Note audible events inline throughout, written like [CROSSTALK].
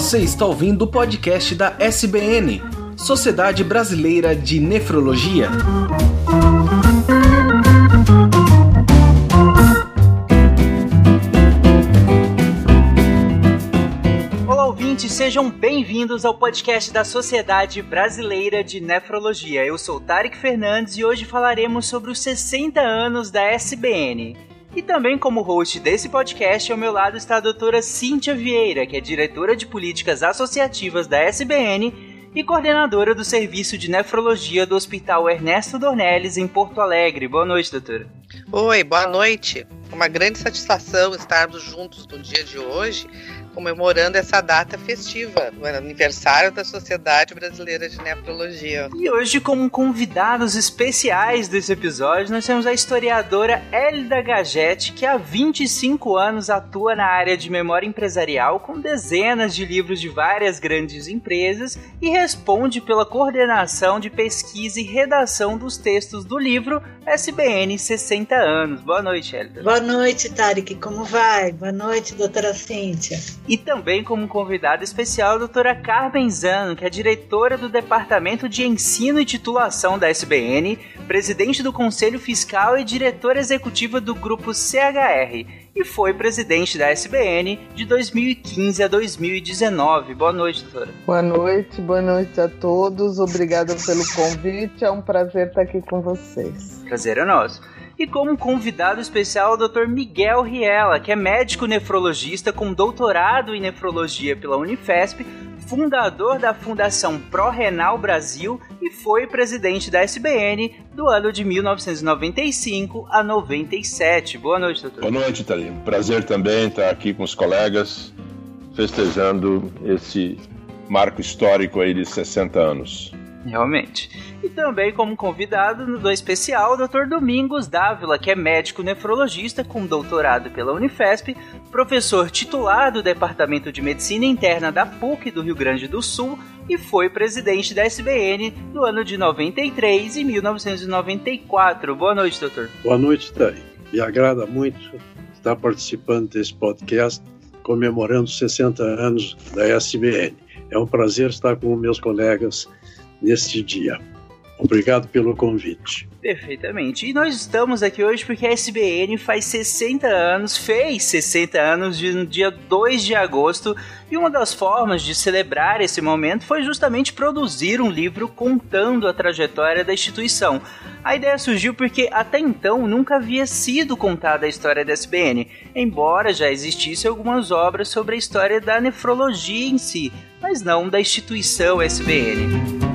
Você está ouvindo o podcast da SBN, Sociedade Brasileira de Nefrologia. Olá, ouvintes, sejam bem-vindos ao podcast da Sociedade Brasileira de Nefrologia. Eu sou Tarek Fernandes e hoje falaremos sobre os 60 anos da SBN. E também como host desse podcast, ao meu lado está a doutora Cíntia Vieira, que é diretora de políticas associativas da SBN e coordenadora do Serviço de Nefrologia do Hospital Ernesto Dornelles, em Porto Alegre. Boa noite, doutora. Oi, boa noite. Uma grande satisfação estarmos juntos no dia de hoje comemorando essa data festiva, o aniversário da Sociedade Brasileira de Nefrologia. E hoje, como convidados especiais desse episódio, nós temos a historiadora Elida Gagete, que há 25 anos atua na área de memória empresarial com dezenas de livros de várias grandes empresas e responde pela coordenação de pesquisa e redação dos textos do livro SBN 60 anos. Boa noite, Elida. Boa noite, Tarek. Como vai? Boa noite, doutora Cíntia. E também como convidada especial a doutora Carmen Zano, que é diretora do Departamento de Ensino e Titulação da SBN, presidente do Conselho Fiscal e diretora executiva do Grupo CHR, e foi presidente da SBN de 2015 a 2019. Boa noite, doutora. Boa noite, boa noite a todos. Obrigada pelo convite. É um prazer estar aqui com vocês. Prazer é nosso e como convidado especial o Dr. Miguel Riela, que é médico nefrologista com doutorado em nefrologia pela Unifesp, fundador da Fundação Pro-Renal Brasil e foi presidente da SBN do ano de 1995 a 97. Boa noite, doutor. Boa noite, Thalim. Prazer também estar aqui com os colegas festejando esse marco histórico aí de 60 anos. Realmente. E também como convidado no especial, o Dr. Domingos Dávila, que é médico nefrologista com doutorado pela Unifesp, professor titular do Departamento de Medicina Interna da PUC do Rio Grande do Sul e foi presidente da SBN no ano de 93 e 1994. Boa noite, doutor. Boa noite, Thay. Me agrada muito estar participando desse podcast comemorando 60 anos da SBN. É um prazer estar com meus colegas neste dia. Obrigado pelo convite. Perfeitamente. E nós estamos aqui hoje porque a SBN faz 60 anos, fez 60 anos no dia 2 de agosto, e uma das formas de celebrar esse momento foi justamente produzir um livro contando a trajetória da instituição. A ideia surgiu porque até então nunca havia sido contada a história da SBN, embora já existissem algumas obras sobre a história da nefrologia em si, mas não da instituição SBN.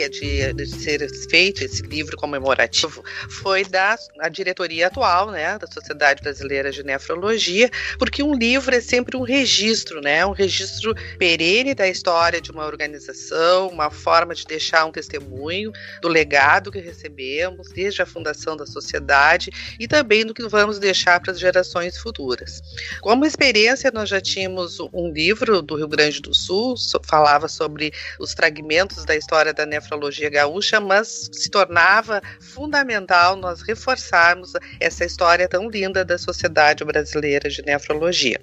Ideia de, de, ser feito esse livro comemorativo foi da a diretoria atual, né, da Sociedade Brasileira de Nefrologia, porque um livro é sempre um registro, né, um registro perene da história de uma organização, uma forma de deixar um testemunho do legado que recebemos desde a fundação da sociedade e também do que vamos deixar para as gerações futuras. Como experiência, nós já tínhamos um livro do Rio Grande do Sul, falava sobre os fragmentos da história da nefrologia gaúcha, mas se tornava fundamental nós reforçarmos essa história tão linda da Sociedade Brasileira de Nefrologia,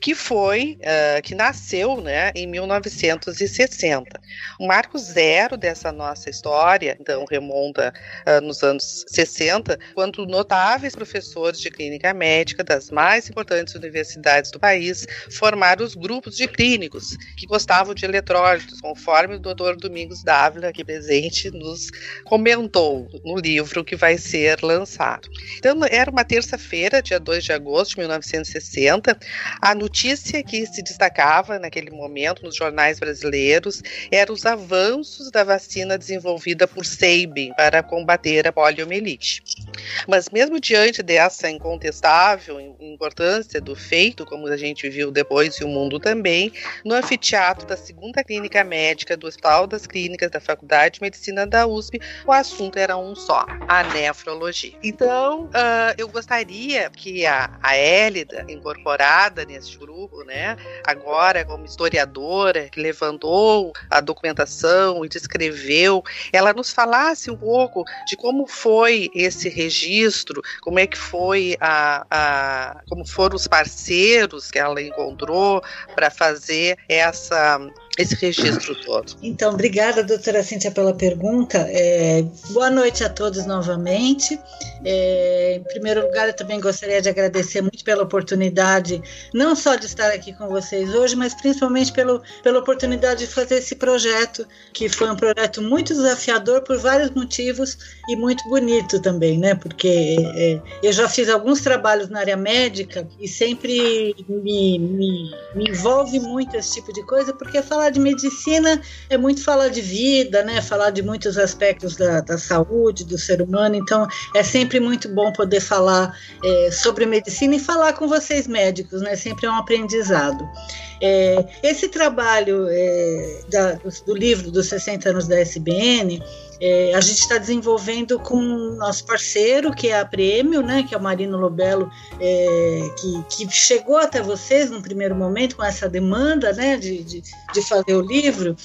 que foi, uh, que nasceu né, em 1960. O marco zero dessa nossa história, então, remonta uh, nos anos 60, quando notáveis professores de clínica médica das mais importantes universidades do país formaram os grupos de clínicos que gostavam de eletrólitos, conforme o doutor Domingos Dávila, aqui presente, nos comentou no livro que vai ser lançado. Então, era uma terça-feira, dia 2 de agosto de 1960. A notícia que se destacava naquele momento nos jornais brasileiros eram os avanços da vacina desenvolvida por Sabin para combater a poliomielite. Mas mesmo diante dessa incontestável importância do feito, como a gente viu depois e o mundo também, no anfiteatro da segunda clínica médica do Hospital das Clínicas da Faculdade de Medicina da USP, o assunto era um só, a nefrologia. Então, uh, eu gostaria que a, a Hélida, incorporada nesse grupo, né, agora como historiadora, que levantou a documentação e descreveu, ela nos falasse um pouco de como foi esse registro, como é que foi a, a como foram os parceiros que ela encontrou para fazer essa esse registro todo. Então, obrigada, doutora Cíntia, pela pergunta. É, boa noite a todos novamente. É, em primeiro lugar, eu também gostaria de agradecer muito pela oportunidade, não só de estar aqui com vocês hoje, mas principalmente pelo, pela oportunidade de fazer esse projeto, que foi um projeto muito desafiador por vários motivos e muito bonito também, né? Porque é, eu já fiz alguns trabalhos na área médica e sempre me, me, me envolve muito esse tipo de coisa, porque falar de medicina é muito falar de vida, né? Falar de muitos aspectos da, da saúde, do ser humano. Então, é sempre muito bom poder falar é, sobre medicina e falar com vocês médicos, né? Sempre é um aprendizado. É, esse trabalho é, da, do livro dos 60 anos da SBN é, a gente está desenvolvendo com nosso parceiro, que é a Prêmio, né, que é o Marino Lobelo, é, que, que, chegou até vocês no primeiro momento com essa demanda né, de, de, de fazer o livro.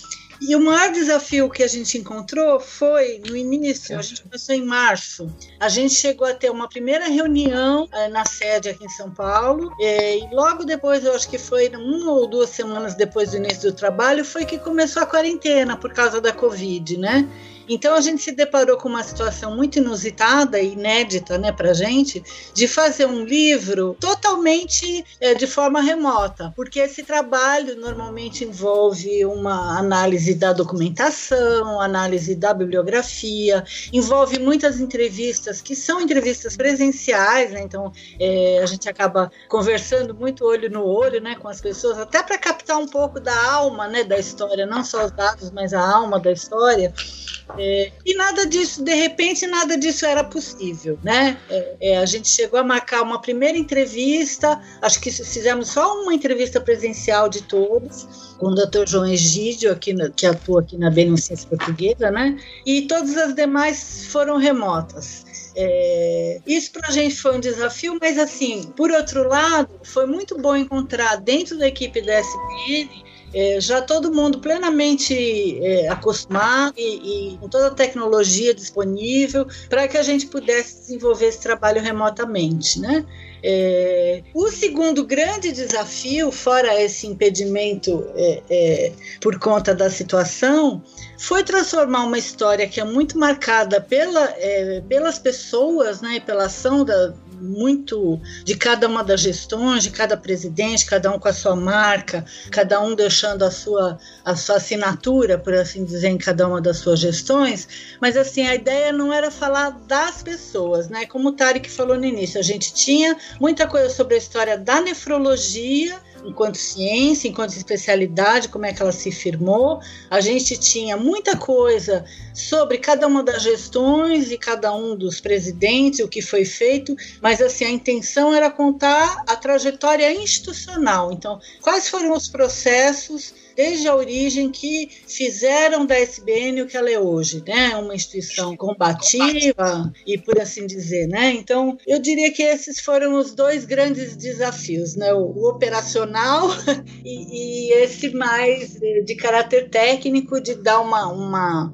E o maior desafio que a gente encontrou foi no início, a gente começou em março. A gente chegou a ter uma primeira reunião é, na sede aqui em São Paulo, é, e logo depois, eu acho que foi uma ou duas semanas depois do início do trabalho, foi que começou a quarentena por causa da Covid, né? Então a gente se deparou com uma situação muito inusitada e inédita, né, para gente, de fazer um livro totalmente é, de forma remota, porque esse trabalho normalmente envolve uma análise da documentação, análise da bibliografia, envolve muitas entrevistas que são entrevistas presenciais, né, então é, a gente acaba conversando muito olho no olho, né, com as pessoas, até para captar um pouco da alma, né, da história, não só os dados, mas a alma da história. É, e nada disso, de repente, nada disso era possível, né? É, é, a gente chegou a marcar uma primeira entrevista, acho que fizemos só uma entrevista presencial de todos, com o Dr. João Egídio, aqui no, que atua aqui na Beneficência Portuguesa, né? E todas as demais foram remotas. É, isso para a gente foi um desafio, mas assim, por outro lado, foi muito bom encontrar dentro da equipe da SBN é, já todo mundo plenamente é, acostumado e, e, com toda a tecnologia disponível para que a gente pudesse desenvolver esse trabalho remotamente, né? É, o segundo grande desafio, fora esse impedimento é, é, por conta da situação, foi transformar uma história que é muito marcada pela, é, pelas pessoas, né, pela ação da, muito de cada uma das gestões, de cada presidente, cada um com a sua marca, cada um deixando a sua, a sua assinatura, por assim dizer, em cada uma das suas gestões. Mas assim, a ideia não era falar das pessoas, né? Como o Tarek falou no início, a gente tinha muita coisa sobre a história da nefrologia enquanto ciência, enquanto especialidade, como é que ela se firmou. A gente tinha muita coisa sobre cada uma das gestões e cada um dos presidentes, o que foi feito, mas assim a intenção era contar a trajetória institucional. Então, quais foram os processos desde a origem que fizeram da SBN o que ela é hoje, né? Uma instituição combativa e por assim dizer, né? Então, eu diria que esses foram os dois grandes desafios, né? O, o operacional [LAUGHS] e, e, esse mais de caráter técnico de dar uma, uma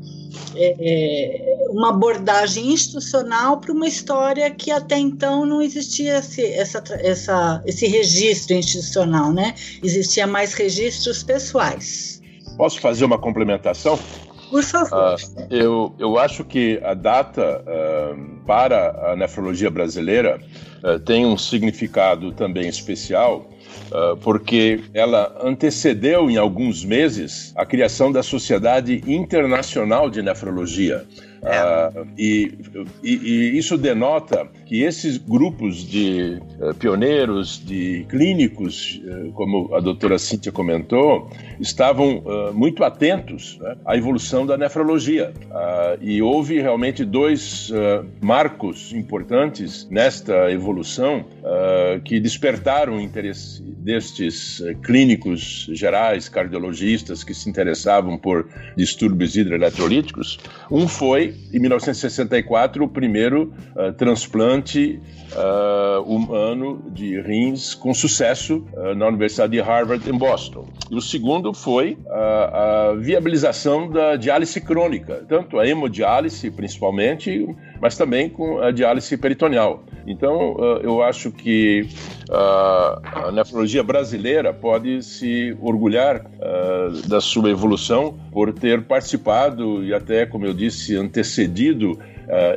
é, uma abordagem institucional para uma história que até então não existia esse, essa, essa, esse registro institucional, né? Existia mais registros pessoais. Posso fazer uma complementação? Por favor. Uh, eu, eu acho que a data uh, para a nefrologia brasileira uh, tem um significado também especial, porque ela antecedeu em alguns meses a criação da Sociedade Internacional de Nefrologia. Uh, e, e, e, isso denota que esses grupos de uh, pioneiros, de clínicos, uh, como a doutora Cíntia comentou, estavam muito atentos né, à evolução da nefrologia. e houve realmente dois uh, marcos importantes nesta evolução uh, que despertaram o interesse destes uh, clínicos gerais, cardiologistas que se interessavam por distúrbios hidroeletrolíticos. Um foi, em 1964, o primeiro transplante humano de rins com sucesso na Universidade de Harvard, em Boston. E o segundo foi a viabilização da diálise crônica, tanto a hemodiálise, principalmente, mas também com a diálise peritoneal. Então, uh, eu acho que uh, a nefrologia brasileira pode se orgulhar uh, da sua evolução por ter participado e até, como eu disse, antecedido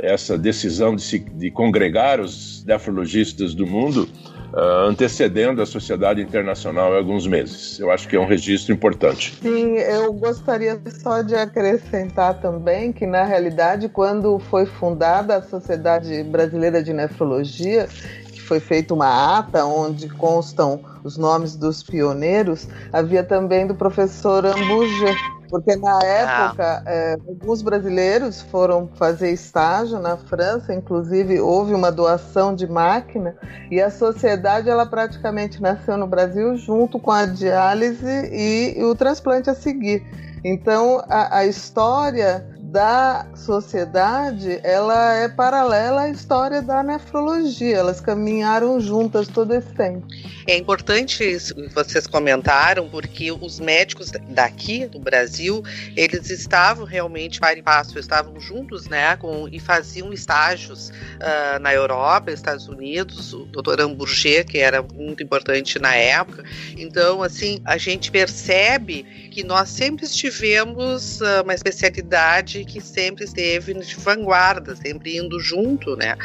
essa decisão de, se, de congregar os nefrologistas do mundo uh, antecedendo a Sociedade Internacional em alguns meses. Eu acho que é um registro importante. Sim, eu gostaria só de acrescentar também que, na realidade, quando foi fundada a Sociedade Brasileira de Nefrologia, que foi feita uma ata onde constam os nomes dos pioneiros, havia também do professor Ambuja porque na ah. época, é, alguns brasileiros foram fazer estágio na França, inclusive houve uma doação de máquina, e a sociedade ela praticamente nasceu no Brasil junto com a diálise e, e o transplante a seguir. Então, a, a história da sociedade, ela é paralela à história da nefrologia. Elas caminharam juntas todo esse tempo. É importante isso que vocês comentaram, porque os médicos daqui do Brasil, eles estavam realmente para e passo, estavam juntos, né, com, e faziam estágios uh, na Europa, Estados Unidos, o doutor Amburger, que era muito importante na época. Então, assim, a gente percebe que nós sempre estivemos uh, uma especialidade que sempre esteve de vanguarda, sempre indo junto, né?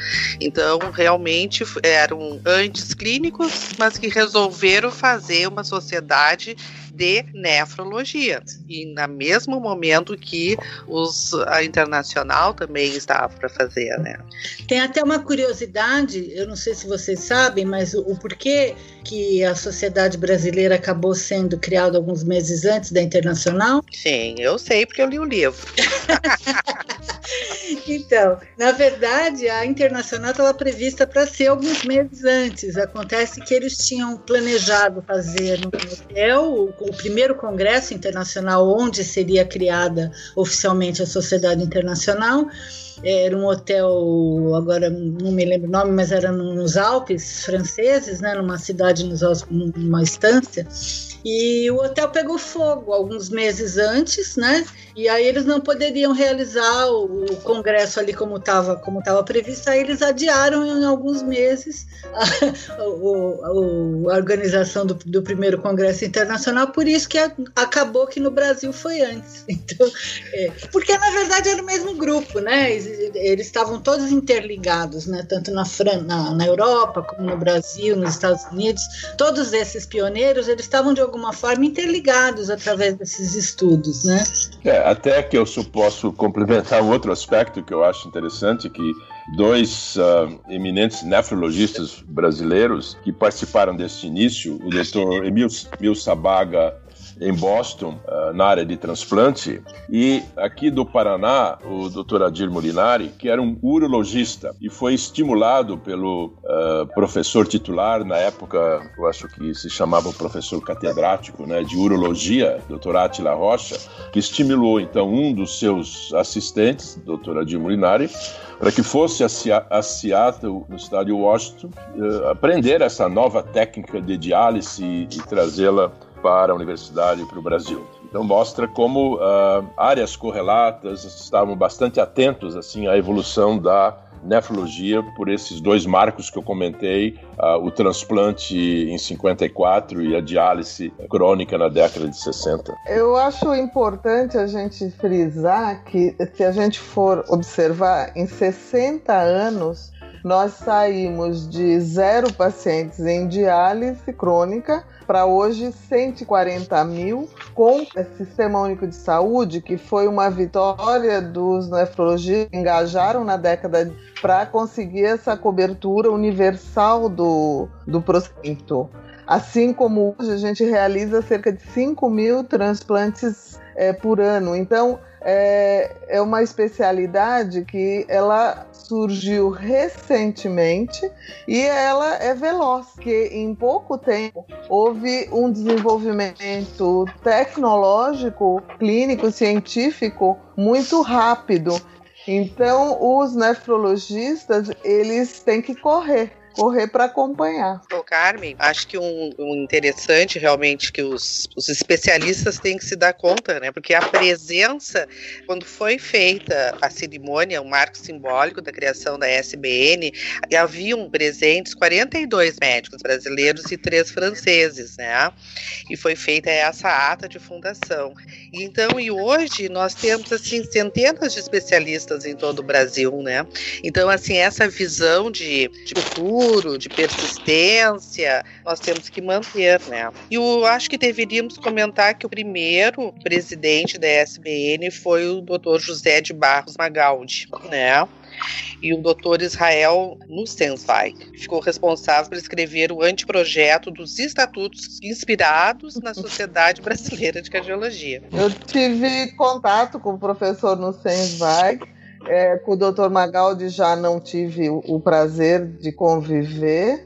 Então, realmente eram antes clínicos, mas que resolveram fazer uma sociedade de nefrologia. E no mesmo momento que os, a internacional também estava para fazer, né? Tem até uma curiosidade, eu não sei se vocês sabem, mas o, o porquê que a sociedade brasileira acabou sendo criada alguns meses antes da internacional? Sim, eu sei porque eu li o livro. [LAUGHS] então, na verdade, a internacional estava prevista para ser alguns meses antes. Acontece que eles tinham planejado fazer no hotel o primeiro congresso internacional onde seria criada oficialmente a Sociedade Internacional. Era um hotel, agora não me lembro o nome, mas era nos Alpes franceses, né, numa cidade, nos, numa estância. E o hotel pegou fogo alguns meses antes, né? E aí eles não poderiam realizar o, congresso ali como estava como tava previsto, aí eles adiaram em alguns meses [LAUGHS] a, o, a organização do, do, primeiro congresso internacional, por isso que a, acabou que no Brasil foi antes. [LAUGHS] Então, é, porque na verdade era o mesmo grupo, né? Eles estavam todos interligados, né? Tanto na, Fran na, na Europa como no Brasil, nos Estados Unidos, todos esses pioneiros eles estavam de forma interligados através desses estudos, né? É, até que eu posso complementar um outro aspecto que eu acho interessante, que dois uh, eminentes nefrologistas brasileiros que participaram deste início, o Dr. Emil, Emil Sabaga em Boston, uh, na área de transplante, e aqui do Paraná, o Dr. Adir Molinari, que era um urologista e foi estimulado pelo uh, professor titular, na época, eu acho que se chamava professor catedrático né, de urologia, Dr. Atila Rocha, que estimulou então um dos seus assistentes, Dr. Adir Molinari, para que fosse a, Seattle, no estado de Washington, uh, aprender essa nova técnica de diálise e, e trazê-la para a universidade e para o Brasil. Então mostra como uh, áreas correlatas estavam bastante atentos assim à evolução da nefrologia por esses dois marcos que eu comentei, uh, o transplante em 54 e a diálise crônica na década de 60. Eu acho importante a gente frisar que se a gente for observar em 60 anos nós saímos de zero pacientes em diálise crônica para hoje 140 mil com o Sistema Único de Saúde, que foi uma vitória dos nefrologistas que engajaram na década para conseguir essa cobertura universal do, do procedimento. Assim como hoje a gente realiza cerca de 5 mil transplantes é, por ano. Então, é, é uma especialidade que ela surgiu recentemente e ela é veloz, que em pouco tempo houve um desenvolvimento tecnológico, clínico, científico muito rápido. Então, os nefrologistas, eles têm que correr correr para acompanhar. Ô, Carmen, acho que um, um, interessante realmente que os, os especialistas têm que se dar conta, né? Porque a presença, quando foi feita a cerimônia, o marco simbólico da criação da SBN, haviam presentes 42 médicos brasileiros e três franceses, né? E foi feita essa ata de fundação. Então, e hoje nós temos assim centenas de especialistas em todo o Brasil, né? Então, assim, essa visão de, de futuro futuro, de persistência, nós temos que manter, né? E eu acho que deveríamos comentar que o primeiro presidente da SBN foi o Dr. José de Barros Magaldi, né? e o Dr. Israel Nussensweig ficou responsável por escrever o anteprojeto dos estatutos inspirados na Sociedade Brasileira de Cardiologia. Eu tive contato com o professor Nussensweig é, com o Dr. Magaldi já não tive o, prazer de conviver,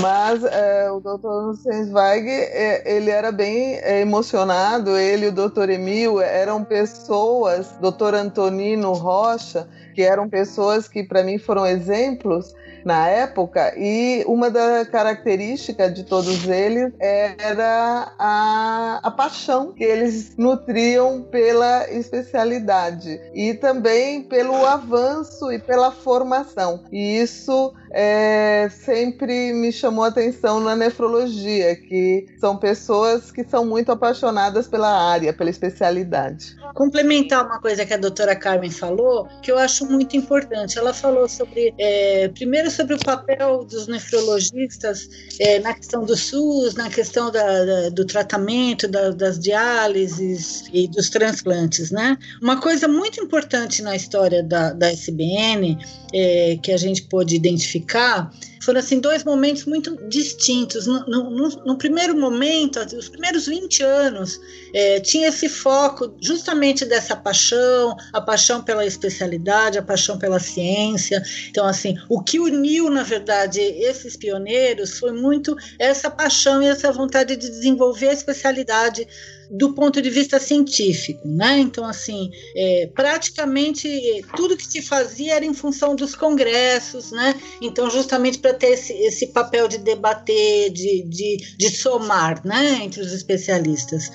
mas é, o Dr. Nussensweig, é, ele era bem é, emocionado, ele e o Dr. Emil eram pessoas, Dr. Antonino Rocha, que eram pessoas que para mim foram exemplos na época, e uma da característica de todos eles era a, a paixão que eles nutriam pela especialidade e também pelo avanço e pela formação. E isso é, sempre me chamou a atenção na nefrologia, que são pessoas que são muito apaixonadas pela área, pela especialidade. Complementar uma coisa que a doutora Carmen falou, que eu acho muito importante. Ela falou sobre, é, primeiro, sobre o papel dos nefrologistas é, na questão do SUS, na questão da, da, do tratamento, da, das diálises e dos transplantes, né? Uma coisa muito importante na história da, SBN, é, que a gente pôde identificar, foram assim dois momentos muito distintos. No, no, no primeiro momento, os primeiros 20 anos, é, tinha esse foco justamente dessa paixão, a paixão pela especialidade, a paixão pela ciência. Então, assim, o que uniu, na verdade, esses pioneiros foi muito essa paixão e essa vontade de desenvolver a especialidade do ponto de vista científico, né? Então, assim, é, praticamente tudo que se fazia era em função dos congressos, né? Então, justamente para ter esse, esse papel de debater, de, de, de somar, né, entre os especialistas.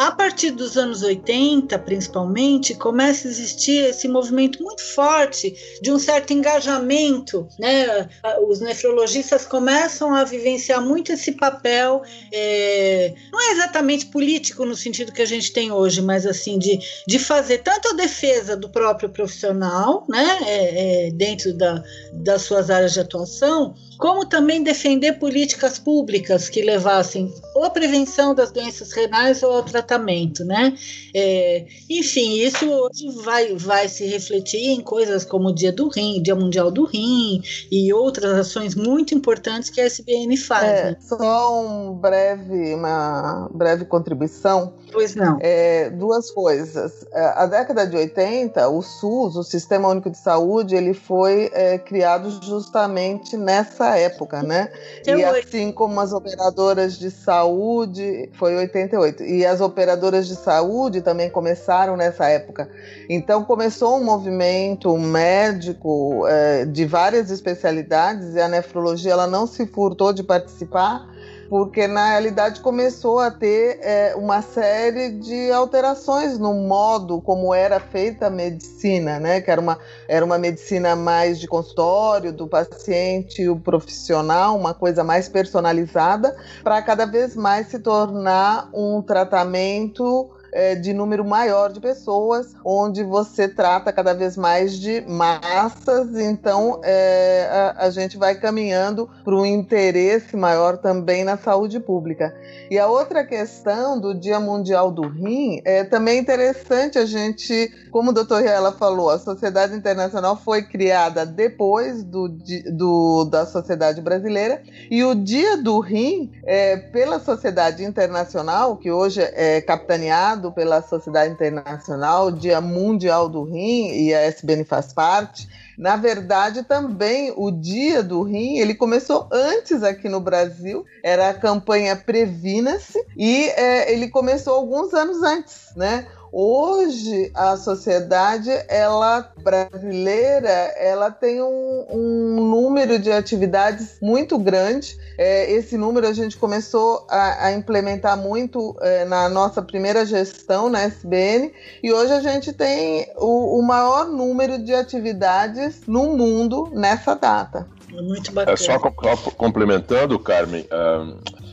A partir dos anos 80, principalmente, começa a existir esse movimento muito forte de um certo engajamento, né? Os nefrologistas começam a vivenciar muito esse papel, é, não é exatamente político no sentido que a gente tem hoje, mas assim de, de fazer tanto a defesa do próprio profissional, né? É, é, dentro da, das suas áreas de atuação, como também defender políticas públicas que levassem ou à prevenção das doenças renais ou ao tratamento, né? É, enfim, isso hoje vai, vai se refletir em coisas como o Dia do Rim, Dia Mundial do Rim e outras ações muito importantes que a SBN faz. É, né? Só um breve, uma breve contribuição. Pois não. É, duas coisas. É, a década de 80, o SUS, o Sistema Único de Saúde, ele foi é, criado justamente nessa época, né? E assim como as operadoras de saúde, foi 88, e as operadoras de saúde também começaram nessa época. Então começou um movimento médico é, de várias especialidades e a nefrologia ela não se furtou de participar porque na realidade começou a ter é, uma série de alterações no modo como era feita a medicina, né? Que era uma, era uma medicina mais de consultório, do paciente, o profissional, uma coisa mais personalizada, para cada vez mais se tornar um tratamento é, de número maior de pessoas, onde você trata cada vez mais de massas, então é, a, a gente vai caminhando para um interesse maior também na saúde pública. E a outra questão do Dia Mundial do Rim é também interessante a gente, como o doutor Riela falou, a Sociedade Internacional foi criada depois do, do, da Sociedade Brasileira e o Dia do Rim, é, pela Sociedade Internacional, que hoje é capitaneado pela Sociedade Internacional, Dia Mundial do Rim, e a SBN faz parte, na verdade, também o Dia do Rim, ele começou antes aqui no Brasil, era a campanha Previna-se, e é, ele começou alguns anos antes, né? Hoje a sociedade ela brasileira ela tem um, um número de atividades muito grande. É, esse número a gente começou a, a implementar muito é, na nossa primeira gestão na SBN e hoje a gente tem o, o maior número de atividades no mundo nessa data. Muito bacana. É só complementando, Carmen.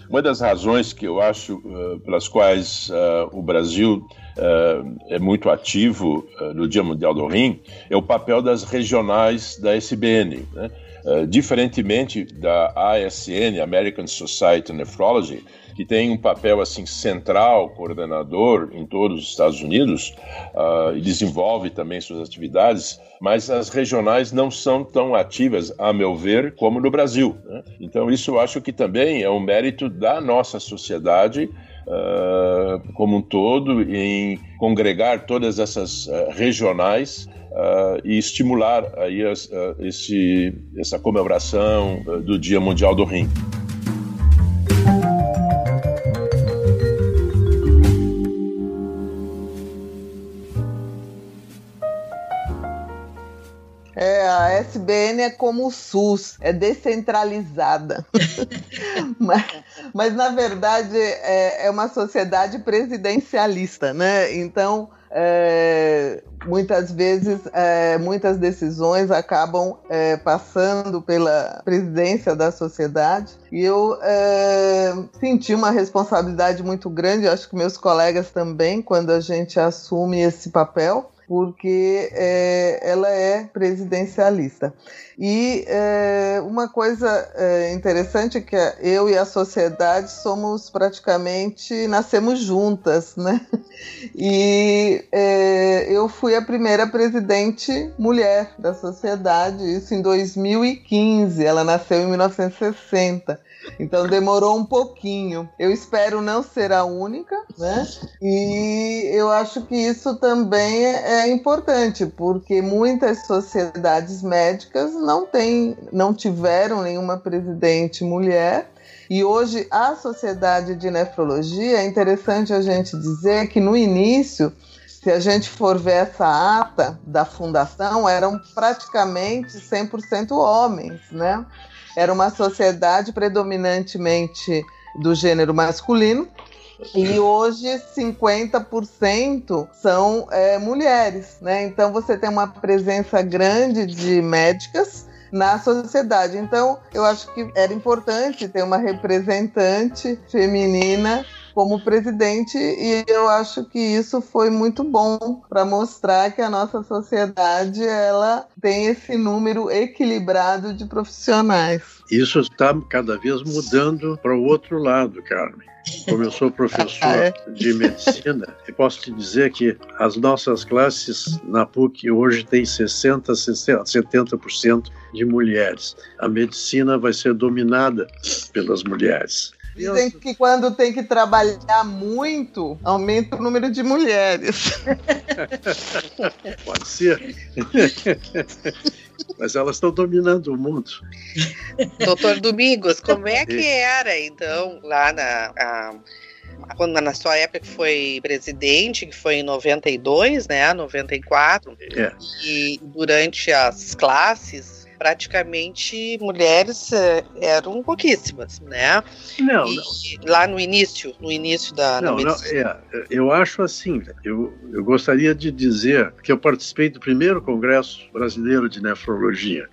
uma das razões que eu acho uh, pelas quais uh, o Brasil uh, é muito ativo uh, no Dia Mundial do Rim é o papel das regionais da SBN. Né? Uh, diferentemente da ASN, American Society of Nephrology, que tem um papel assim central, coordenador em todos os Estados Unidos e desenvolve também suas atividades, mas as regionais não são tão ativas, a meu ver, como no Brasil. Né? Então isso eu acho que também é um mérito da nossa sociedade uh, como um todo, em congregar todas essas uh, regionais uh, e estimular aí as, esse, essa comemoração do Dia Mundial do Rim. É, a SBN é como o SUS, é descentralizada. [LAUGHS] mas, mas, na verdade, é, é, uma sociedade presidencialista, né? Então, é, muitas vezes, é, muitas decisões acabam é, passando pela presidência da sociedade. E eu é, senti uma responsabilidade muito grande, acho que meus colegas também, quando a gente assume esse papel porque é, ela é presidencialista. E é, uma coisa é, interessante é que eu e a sociedade somos praticamente nascemos juntas, né? [LAUGHS] E é, eu fui a primeira presidente mulher da sociedade, isso em 2015. Ela nasceu em 1960. Então demorou um pouquinho. Eu espero não ser a única, né? E eu acho que isso também é importante, porque muitas sociedades médicas não têm, não tiveram nenhuma presidente mulher. E hoje a sociedade de nefrologia é interessante a gente dizer que no início se a gente for ver essa ata da fundação, eram praticamente 100% homens, né? Era uma sociedade predominantemente do gênero masculino. E hoje 50% são é, mulheres, né? Então você tem uma presença grande de médicas na sociedade. Então eu acho que era importante ter uma representante feminina como presidente e eu acho que isso foi muito bom para mostrar que a nossa sociedade ela tem esse número equilibrado de profissionais. Isso está cada vez mudando para o outro lado, Carmen. Como eu sou professor [LAUGHS] ah, é? de medicina, eu posso te dizer que as nossas classes na PUC hoje têm 60, 60 70% de mulheres. A medicina vai ser dominada pelas mulheres. Dizem que quando tem que trabalhar muito, aumenta o número de mulheres. [LAUGHS] Pode ser. Mas elas estão dominando o mundo. Doutor Domingos, como é que era, então, lá na. A, quando na sua época que foi presidente, que foi em 92, né? 94. É. E durante as classes, praticamente mulheres é, eram pouquíssimas, né? Não, e, não. Lá no início, no início da, não, não é, eu acho assim, eu, eu gostaria de dizer que eu participei do primeiro Congresso Brasileiro de Nefrologia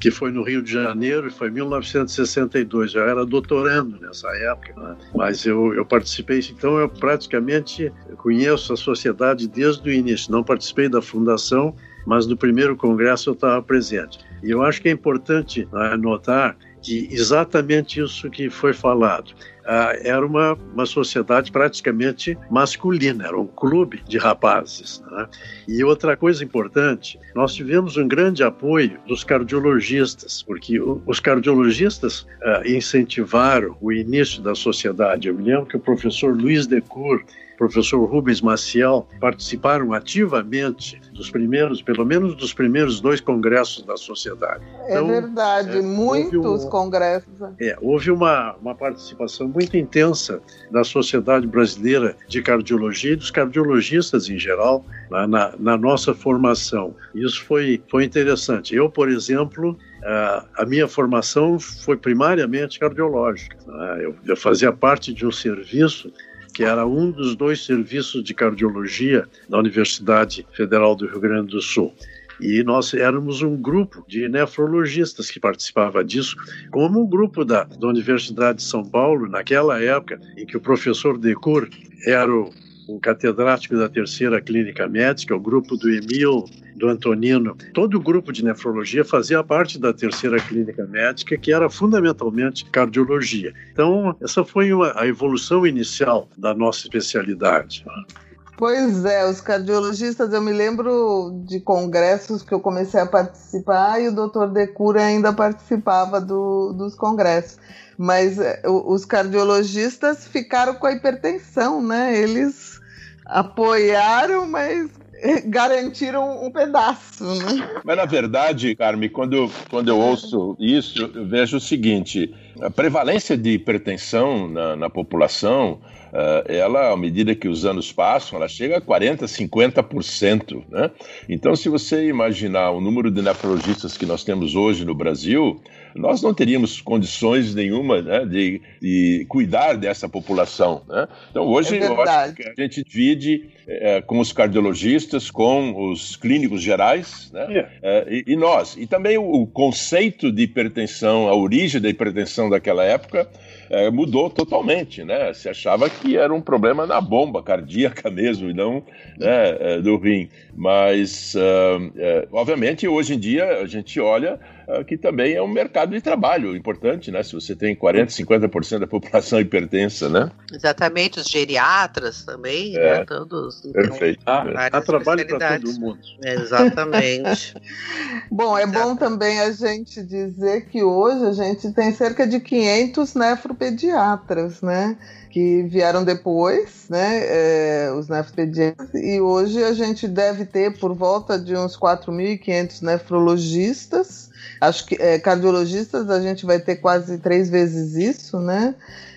que foi no Rio de Janeiro, foi em 1962. Eu era doutorando nessa época, né? mas eu, eu participei, então eu praticamente conheço a sociedade desde o início. Não participei da fundação, mas no primeiro congresso eu estava presente. E eu acho que é importante né, notar que exatamente isso que foi falado. Ah, era uma, uma sociedade praticamente masculina, era um clube de rapazes. Né? E outra coisa importante, nós tivemos um grande apoio dos cardiologistas, porque os cardiologistas ah, incentivaram o início da sociedade. Eu me lembro que o professor Luiz Decour professor Rubens Maciel participaram ativamente dos primeiros, pelo menos dos primeiros dois congressos da sociedade. É então, verdade, é, muitos um, congressos. É, houve uma, uma participação muito intensa da Sociedade Brasileira de Cardiologia e dos cardiologistas em geral na, na, na nossa formação. Isso foi, foi interessante. Eu, por exemplo, a minha formação foi primariamente cardiológica. Né? Eu fazia parte de um serviço que era um dos dois serviços de cardiologia da Universidade Federal do Rio Grande do Sul. E nós éramos um grupo de nefrologistas que participava disso, como o um grupo da, da Universidade de São Paulo, naquela época em que o professor Decur era o um catedrático da terceira clínica médica, o grupo do Emil, do Antonino. Todo o grupo de nefrologia fazia parte da terceira clínica médica, que era fundamentalmente cardiologia. Então, essa foi uma, a evolução inicial da nossa especialidade. Pois é, os cardiologistas, eu me lembro de congressos que eu comecei a participar e o doutor Decura ainda participava do, dos congressos. Mas é, os cardiologistas ficaram com a hipertensão, né? Eles apoiaram, mas [LAUGHS] garantiram um pedaço, né? Mas na verdade, Carme, quando, quando eu ouço isso, eu vejo o seguinte: a prevalência de hipertensão na, na população uh, ela, à medida que os anos passam, ela chega a 40%, 50%. Né? Então, se você imaginar o número de nefrologistas que nós temos hoje no Brasil, nós não teríamos condições nenhuma né, de, de, cuidar dessa população. Né? Então, hoje, é eu acho que a gente divide é, com os cardiologistas, com os clínicos gerais, né? É, e, e, nós. E também o, o conceito de hipertensão, a origem da hipertensão daquela época, é, mudou totalmente, né? Se achava que era um problema na bomba cardíaca [LAUGHS] mesmo e não né, do rim. Mas, uh, é, obviamente, hoje em dia a gente olha que também é um mercado de trabalho importante, né? Se você tem 40%, 50% da população hipertensa, né? Exatamente, os geriatras também, é, né? Todos. Então, perfeito. Há, há trabalho para todo mundo. Exatamente. [LAUGHS] bom, é bom também a gente dizer que hoje a gente tem cerca de 500 nefropediatras, né? que vieram depois, né, é, os nefropediatras, e hoje a gente deve ter por volta de uns 4.500 nefrologistas, acho que é, cardiologistas a gente vai ter quase três vezes isso, né,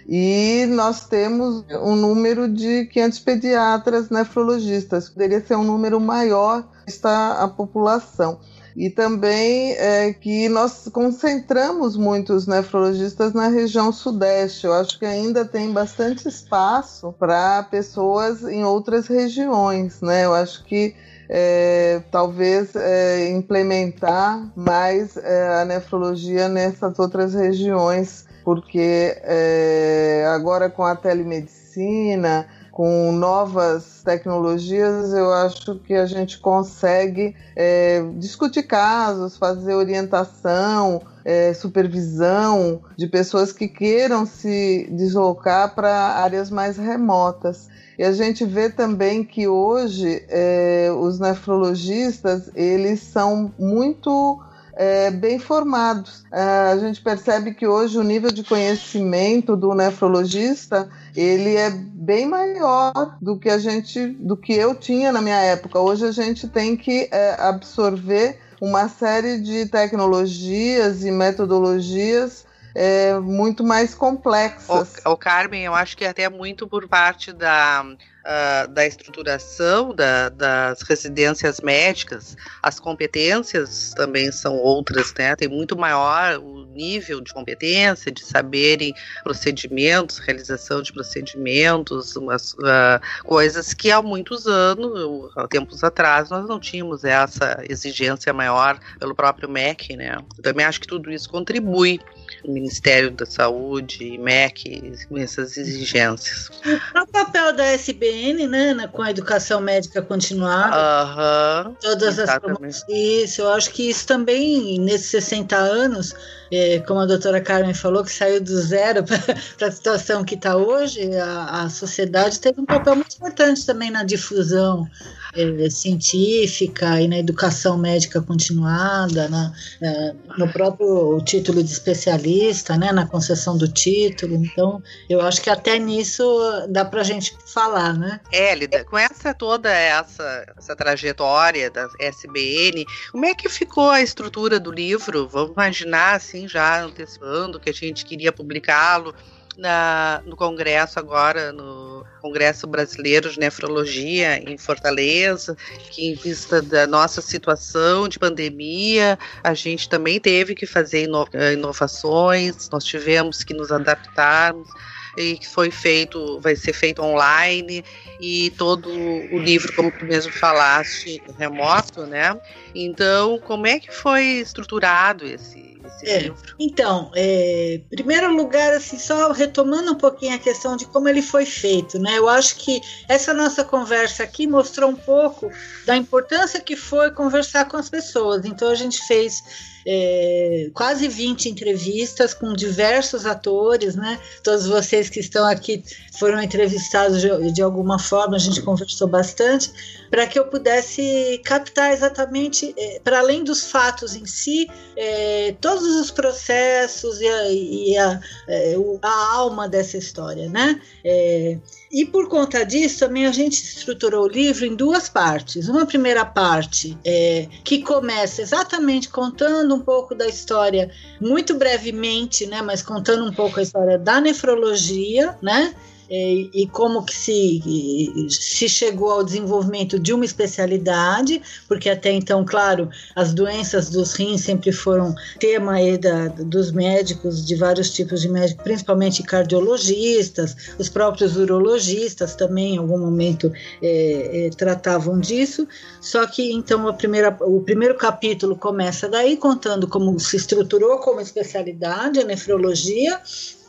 e nós temos um número de 500 pediatras nefrologistas, poderia ser um número maior está a população e também é, que nós concentramos muitos nefrologistas na região sudeste. Eu acho que ainda tem bastante espaço para pessoas em outras regiões, né? Eu acho que é, talvez é, implementar mais é, a nefrologia nessas outras regiões, porque é, agora com a telemedicina com novas tecnologias, eu acho que a gente consegue é, discutir casos, fazer orientação, é, supervisão de pessoas que queiram se deslocar para áreas mais remotas. E a gente vê também que hoje é, os nefrologistas eles são muito é, bem formados. É, a gente percebe que hoje o nível de conhecimento do nefrologista ele é bem maior do que a gente, do que eu tinha na minha época. Hoje a gente tem que é, absorver uma série de tecnologias e metodologias é, muito mais complexas. O, o, Carmen, eu acho que até muito por parte da uh, da estruturação da, das residências médicas, as competências também são outras, né? Tem muito maior o nível de competência, de saberem procedimentos, realização de procedimentos, umas uh, coisas que há muitos anos, há tempos atrás, nós não tínhamos essa exigência maior pelo próprio MEC, né? Eu também acho que tudo isso contribui o Ministério da Saúde, MEC, essas exigências. O papel da SBN, né, com a educação médica continuada, uhum, todas exatamente. as isso, eu acho que isso também, nesses 60 anos, como a doutora Carmen falou, que saiu do zero [LAUGHS] para a situação que está hoje, a, a sociedade teve um papel muito importante também na difusão é, científica e na educação médica continuada, na, é, no próprio título de especialista, né, na concessão do título. Então, eu acho que até nisso dá para a gente falar, né? É, Lida, com essa toda essa, essa trajetória da SBN, como é que ficou a estrutura do livro? Vamos imaginar, assim, já antecipando que a gente queria publicá-lo no Congresso agora, no Congresso Brasileiro de Nefrologia em Fortaleza, que em vista da nossa situação de pandemia, a gente também teve que fazer ino inovações, nós tivemos que nos adaptarmos e que foi feito, vai ser feito online e todo o livro, como tu mesmo falaste, remoto, né? Então, como é que foi estruturado esse esse é, livro? Então, é, primeiro lugar, assim, só retomando um pouquinho a questão de como ele foi feito, né? Eu acho que essa nossa conversa aqui mostrou um pouco da importância que foi conversar com as pessoas. Então a gente fez é, quase 20 entrevistas com diversos atores, né? Todos vocês que estão aqui foram entrevistados de, de alguma forma, a gente conversou bastante, para que eu pudesse captar exatamente, é, para além dos fatos em si, é, todos os processos e a, e a, é, a alma dessa história, né? E por conta disso, também a gente estruturou o livro em duas partes. Uma primeira parte é, que começa exatamente contando um pouco da história, muito brevemente, né, mas contando um pouco a história da nefrologia, né? E, e como que se, se chegou ao desenvolvimento de uma especialidade, porque até então, claro, as doenças dos rins sempre foram tema aí da, dos médicos, de vários tipos de médicos, principalmente cardiologistas, os próprios urologistas também em algum momento é, é, tratavam disso, só que então a primeira, o primeiro capítulo começa daí, contando como se estruturou como especialidade a nefrologia,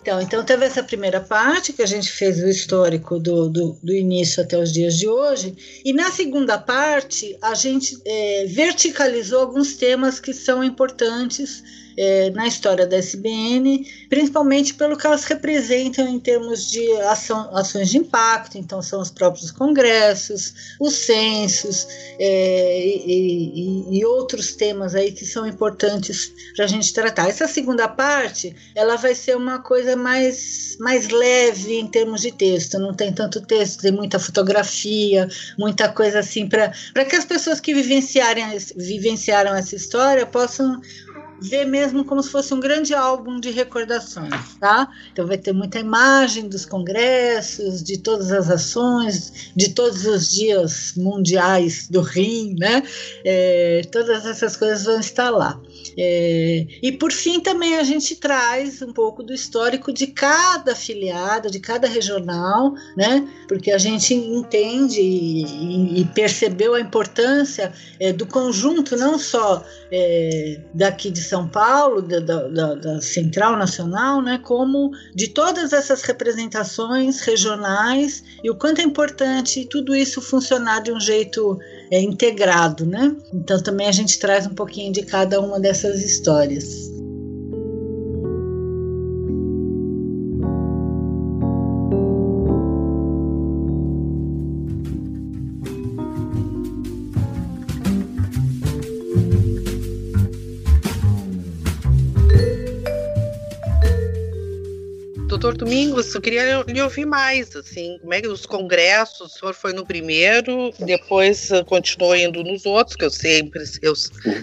então, então teve essa primeira parte que a gente fez o histórico do, do, do início até os dias de hoje, e na segunda parte a gente é, verticalizou alguns temas que são importantes é, na história da SBN, principalmente pelo que elas representam em termos de ação, ações de impacto, então são os próprios congressos, os censos é, e, e, e, outros temas aí que são importantes para a gente tratar. Essa segunda parte, ela vai ser uma coisa mais, mais leve em termos de texto, não tem tanto texto, tem muita fotografia, muita coisa assim, para que as pessoas que vivenciarem, vivenciaram essa história possam ver mesmo como se fosse um grande álbum de recordações, tá? Então vai ter muita imagem dos congressos, de todas as ações, de todos os dias mundiais do Rim, né? É, todas essas coisas vão estar lá. É, e por fim também a gente traz um pouco do histórico de cada afiliada, de cada regional, né? Porque a gente entende e, e percebeu a importância é, do conjunto, não só é, daqui de São Paulo, da, da, da, Central Nacional, né? Como de todas essas representações regionais e o quanto é importante tudo isso funcionar de um jeito é, integrado, né? Então também a gente traz um pouquinho de cada uma dessas histórias. Doutor Domingos, eu queria lhe ouvir mais, assim, como é que os congressos, o senhor foi no primeiro, depois uh, continuou indo nos outros, que eu sempre, eu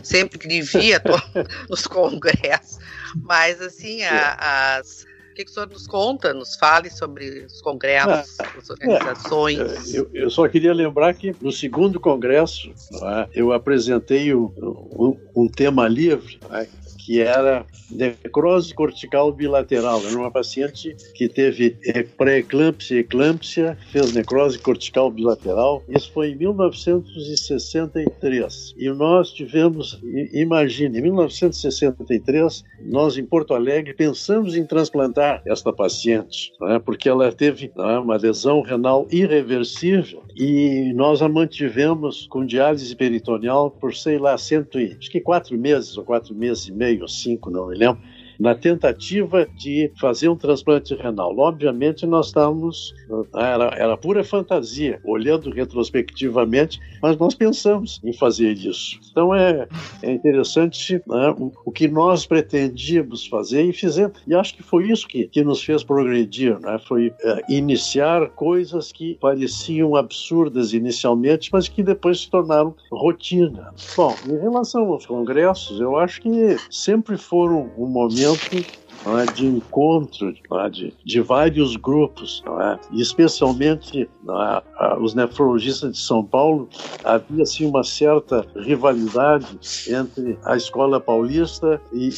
sempre lhe via [LAUGHS] nos congressos, mas assim, a, as O que, que o senhor nos conta, nos fale sobre os congressos, ah, as organizações? É, eu, eu, só queria lembrar que no segundo congresso é, eu apresentei um, um, um tema livre, é, que era necrose cortical bilateral. Era uma paciente que teve pré-eclâmpsia e eclâmpsia, fez necrose cortical bilateral. Isso foi em 1963. E nós tivemos, imagine, em 1963, nós em Porto Alegre pensamos em transplantar esta paciente, é? porque ela teve é, uma lesão renal irreversível e nós a mantivemos com diálise peritoneal por, sei lá, cento e, acho que quatro meses ou quatro meses e meio, ou cinco, não me lembro na tentativa de fazer um transplante renal. Obviamente, nós estávamos. Era, era pura fantasia, olhando retrospectivamente, mas nós pensamos em fazer isso. Então é, é interessante né, o, o, que nós pretendíamos fazer e fizemos. E acho que foi isso que, que nos fez progredir, né? foi é, iniciar coisas que pareciam absurdas inicialmente, mas que depois se tornaram rotina. Bom, em relação aos congressos, eu acho que sempre foram um momento momento é, de encontro é, de, de vários grupos, é, especialmente é, os nefrologistas de São Paulo, havia assim, uma certa rivalidade entre a Escola Paulista e,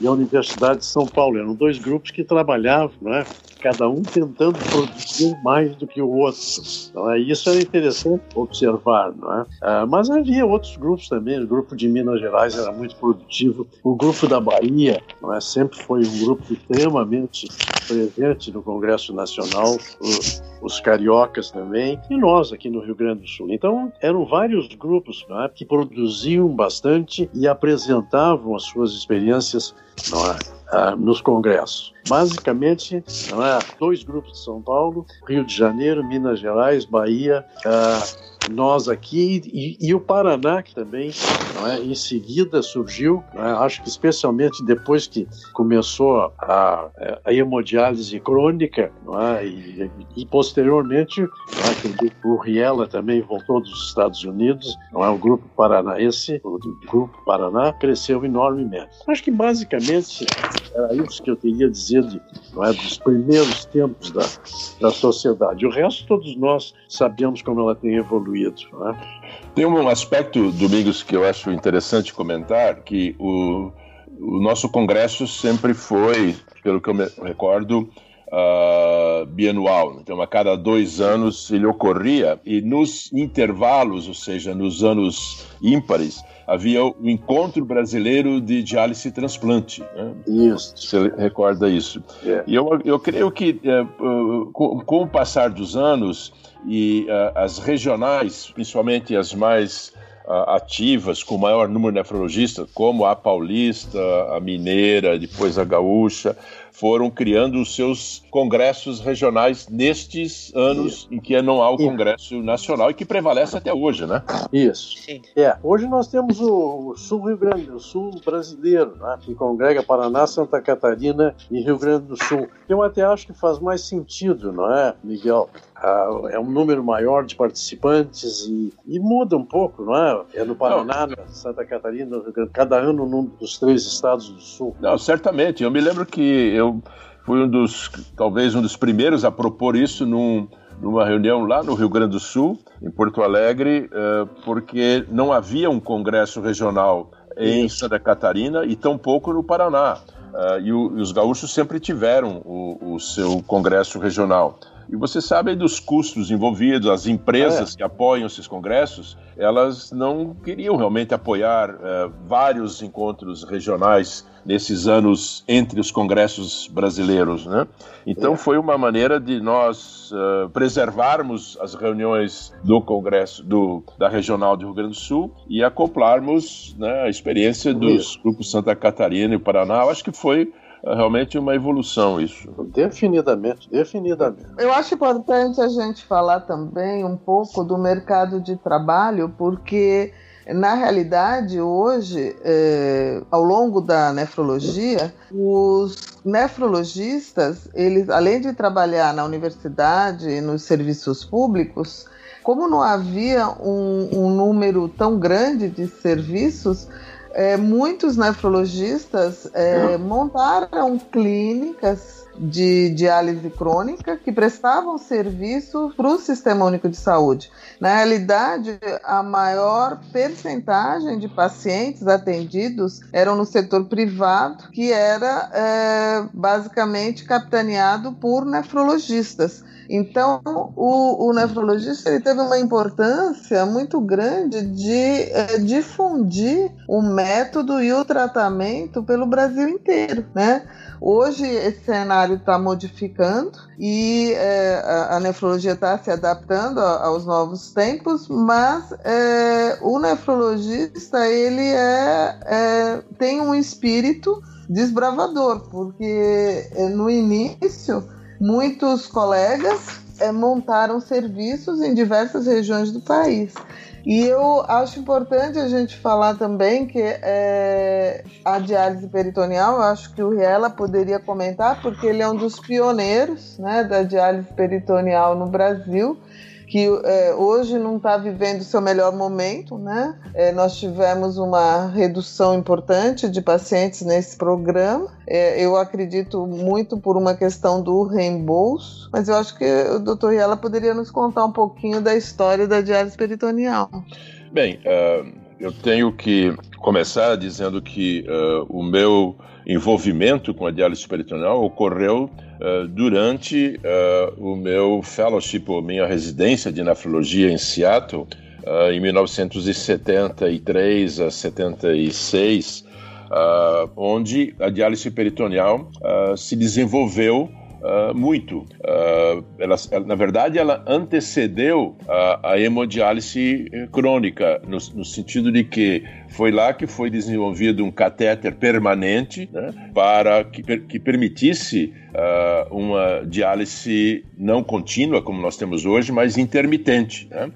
e a Universidade de São Paulo. Eram dois grupos que trabalhavam, é? cada um tentando produzir mais do que o outro. Então, isso era interessante observar, é? Ah, mas havia outros grupos também, o grupo de Minas Gerais era muito produtivo, o grupo da Bahia é? sempre foi um grupo extremamente presente no Congresso Nacional, os cariocas também, e nós aqui no Rio Grande do Sul. Então, eram vários grupos é? que produziam bastante e apresentavam as suas experiências é? nos congressos. Basicamente, é? dois grupos de São Paulo, Rio de Janeiro, Minas Gerais, Bahia, ah, nós aqui e, e, o Paraná que também é, em seguida surgiu, é, acho que especialmente depois que começou a, a hemodiálise crônica é, e, e, posteriormente é, o Riela também voltou dos Estados Unidos, não é o grupo paranaense, o grupo Paraná cresceu enormemente. Acho que basicamente era isso que eu teria a dizer de, é, dos primeiros tempos da, da sociedade. O resto todos nós sabemos como ela tem evoluído Né? Tem um aspecto, Domingos, que eu acho interessante comentar, que o, o nosso congresso sempre foi, pelo que eu me recordo, uh, bianual. Então, a cada dois anos ele ocorria e nos intervalos, ou seja, nos anos ímpares, havia o Encontro Brasileiro de Diálise e Transplante. Né? Isso. Você recorda isso? É. E eu, eu creio que, uh, com, com o passar dos anos, e uh, as regionais, principalmente as mais uh, ativas, com maior número de nefrologistas, como a paulista, a mineira, depois a gaúcha, foram criando os seus congressos regionais nestes anos Isso. em que não há o Congresso Nacional e que prevalece até hoje, né? Isso. Sim. É. Hoje nós temos o Sul Rio Grande, o Sul brasileiro, né? que congrega Paraná, Santa Catarina e Rio Grande do Sul. Eu até acho que faz mais sentido, não é, Miguel? Ah, é um número maior de participantes e, e, muda um pouco, não é? É no Paraná, não. Santa Catarina, cada ano num dos três estados do Sul. Não, certamente. Eu me lembro que eu fui um dos, talvez um dos primeiros a propor isso num, numa reunião lá no Rio Grande do Sul, em Porto Alegre, uh, porque não havia um congresso regional em Santa Catarina e tampouco no Paraná. O, e, os gaúchos sempre tiveram o, o seu congresso regional. E você sabe dos custos envolvidos, as empresas é. que apoiam esses congressos, elas não queriam realmente apoiar uh, vários encontros regionais nesses anos entre os congressos brasileiros, né? Então é. foi uma maneira de nós uh, preservarmos as reuniões do congresso do, da regional do Rio Grande do Sul e acoplarmos né, a experiência dos grupos Santa Catarina e Paraná. Eu acho que foi realmente uma evolução isso. Definidamente, definidamente. Eu acho importante a gente falar também um pouco do mercado de trabalho, porque na realidade, hoje, é, ao longo da nefrologia, os nefrologistas, eles, além de trabalhar na universidade e nos serviços públicos, como não havia um, um número tão grande de serviços, é, muitos nefrologistas é, montaram clínicas de diálise crônica que prestavam serviço para o Sistema Único de Saúde. Na realidade, a maior percentagem de pacientes atendidos eram no setor privado, que era é, basicamente capitaneado por nefrologistas. Então, o, o nefrologista ele teve uma importância muito grande de é, difundir o método e o tratamento pelo Brasil inteiro, né? Hoje esse cenário está modificando e é, a, a, nefrologia está se adaptando a, aos novos tempos, mas é, o nefrologista ele é, é, tem um espírito desbravador, porque no início muitos colegas é, montaram serviços em diversas regiões do país. E eu acho importante a gente falar também que é, a diálise peritoneal, eu acho que o Riela poderia comentar, porque ele é um dos pioneiros né, da diálise peritoneal no Brasil que é, hoje não está vivendo seu melhor momento, né? É, nós tivemos uma redução importante de pacientes nesse programa. É, eu acredito muito por uma questão do reembolso, mas eu acho que o doutor Riela poderia nos contar um pouquinho da história da diálise peritoneal. Bem, uh, eu tenho que começar dizendo que uh, o meu envolvimento com a diálise peritoneal ocorreu uh, durante uh, o meu fellowship, ou minha residência de nefrologia em Seattle, uh, em 1973 a 76, onde a diálise peritoneal se desenvolveu Uh, muito. Uh, ela, na verdade, ela antecedeu a, a hemodiálise crônica, no, no, sentido de que foi lá que foi desenvolvido um catéter permanente né, para que, que permitisse uh, uma diálise não contínua, como nós temos hoje, mas intermitente. Né?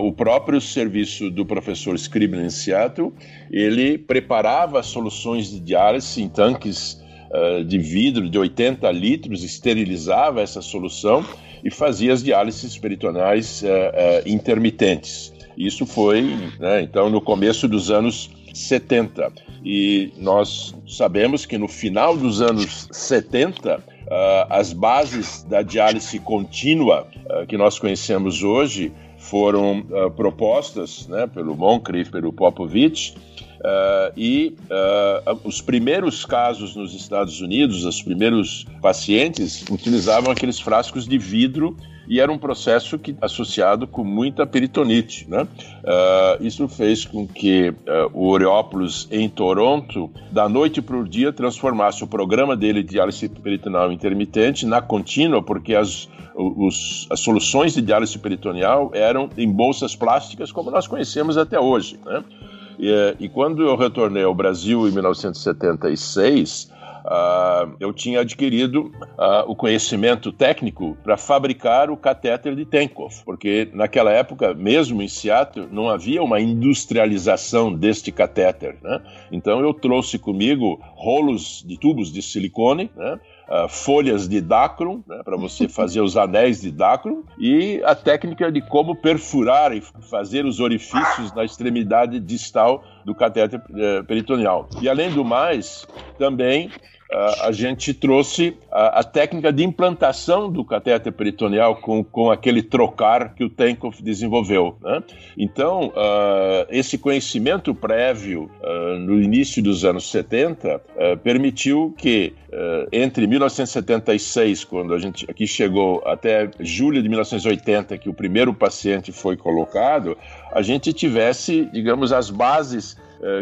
o próprio serviço do professor Scribner em Seattle, ele preparava soluções de diálise em tanques eh, de vidro de 80 litros, esterilizava essa solução e fazia as diálises peritoneais uh, uh, intermitentes. Isso foi, né, então, no começo dos anos 70. E nós sabemos que no final dos anos 70, as bases da diálise contínua que nós conhecemos hoje foram propostas né, pelo Moncrief, pelo Popovich, Uh, e uh, os primeiros casos nos Estados Unidos, os primeiros pacientes utilizavam aqueles frascos de vidro e era um processo que associado com muita peritonite, né? Uh, isso fez com que o Oreópolis em Toronto, da noite para o dia, transformasse o programa dele de diálise peritoneal intermitente na contínua, porque as os, as soluções de diálise peritoneal eram em bolsas plásticas como nós conhecemos até hoje. Né? E, e quando eu retornei ao Brasil em 1976, Uh, ah, eu tinha adquirido uh, o conhecimento técnico para fabricar o catéter de Tenkov, porque naquela época, mesmo em Seattle, não havia uma industrialização deste catéter. Né? Então eu trouxe comigo rolos de tubos de silicone, né? Uh, folhas de dacron, né, para você fazer os anéis de dacron, e a técnica de como perfurar e fazer os orifícios na extremidade distal do catéter uh, peritoneal. E além do mais, também a gente trouxe a, a, técnica de implantação do catéter peritoneal com, com aquele trocar que o Tenkov desenvolveu. Né? Então, uh, esse conhecimento prévio uh, no início dos anos 70 uh, permitiu que entre 1976, quando a gente aqui chegou, até julho de 1980, que o primeiro paciente foi colocado, a gente tivesse, digamos, as bases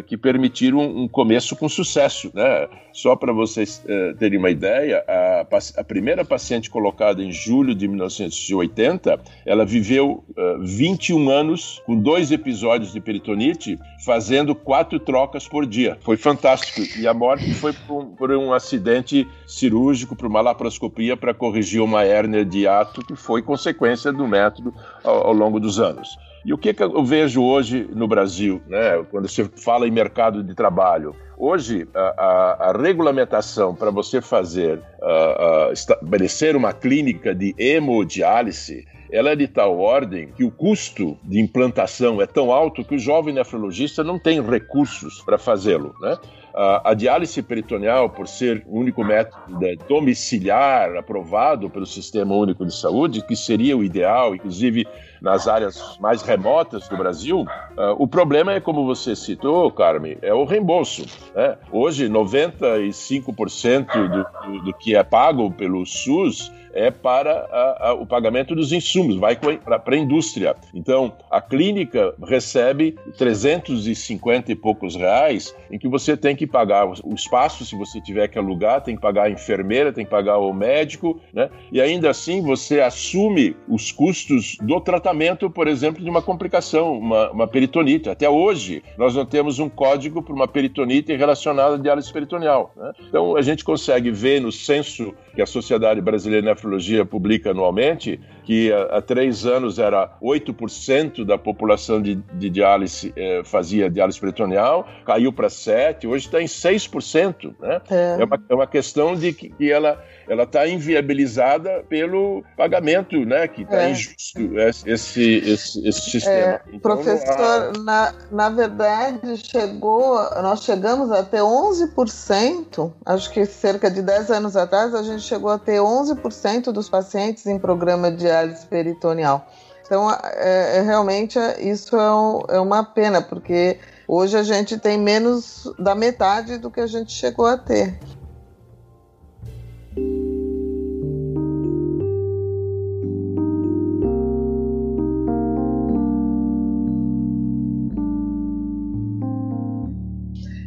que permitiram um começo com sucesso. Né? Só para vocês uh, terem uma ideia, a, a, primeira paciente colocada em julho de 1980, ela viveu uh, eh, 21 anos com dois episódios de peritonite, fazendo quatro trocas por dia. Foi fantástico. E a morte foi por, por um acidente cirúrgico, por uma laparoscopia para corrigir uma hérnia de ato, que foi consequência do método ao, ao longo dos anos. E o que, que eu vejo hoje no Brasil, né, quando você fala em mercado de trabalho? Hoje, a, a, a regulamentação para você fazer, estabelecer uma clínica de hemodiálise, ela é de tal ordem que o custo de implantação é tão alto que o jovem nefrologista não tem recursos para fazê-lo. Né? a, diálise peritoneal, por ser o único método domiciliar aprovado pelo Sistema Único de Saúde, que seria o ideal, inclusive nas áreas mais remotas do Brasil, uh, o problema é, como você citou, Carmen, é o reembolso. Né? Hoje, 95% do, do, do que é pago pelo SUS é para a, a, o pagamento dos insumos, vai para a indústria. Então, a clínica recebe 350 e poucos reais, em que você tem que pagar o espaço, se você tiver que alugar, tem que pagar a enfermeira, tem que pagar o médico, né? E ainda assim você assume os custos do tratamento, por exemplo, de uma complicação, uma, uma peritonite. Até hoje, nós não temos um código para uma peritonite relacionada à diálise peritoneal. Né? Então, a gente consegue ver no censo que a Sociedade Brasileira Publica anualmente, que há, há três anos era 8% da população de, de diálise eh, fazia diálise peritoneal, caiu para 7%, hoje está em 6%. Né? É. é, uma, é uma questão de que, que ela ela está inviabilizada pelo pagamento, né? Que está é. injusto esse, esse, esse sistema. É, então, professor, na, na verdade, chegou, nós chegamos a ter 11%, acho que cerca de 10 anos atrás, a gente chegou a ter 11% dos pacientes em programa de diálise peritoneal. Então, é, é, realmente, isso é, um, é uma pena, porque hoje a gente tem menos da metade do que a gente chegou a ter.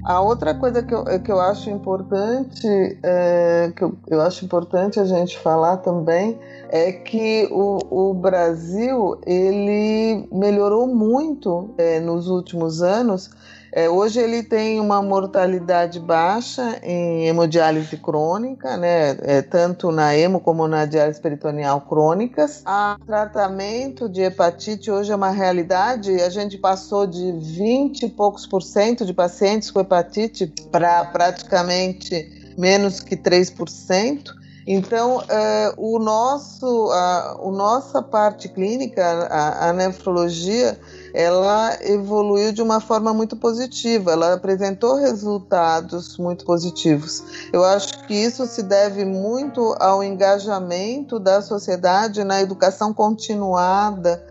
A outra coisa que eu, que eu acho importante, é, que eu, eu, acho importante a gente falar também, é que o, o Brasil ele melhorou muito é, nos últimos anos é, hoje ele tem uma mortalidade baixa em hemodiálise crônica, né, é, tanto na hemo como na diálise peritoneal crônicas. O tratamento de hepatite hoje é uma realidade. A gente passou de 20 e poucos por cento de pacientes com hepatite para praticamente menos que 3%. Então, é, o nosso, a, a nossa parte clínica, a, a nefrologia, ela evoluiu de uma forma muito positiva, ela apresentou resultados muito positivos. Eu acho que isso se deve muito ao engajamento da sociedade na educação continuada.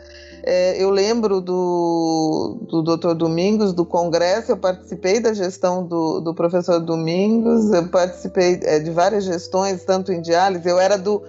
É, eu lembro do, do Dr. Domingos, do congresso, eu participei da gestão do, do professor Domingos, eu participei é, de várias gestões, tanto em diálise, eu era do,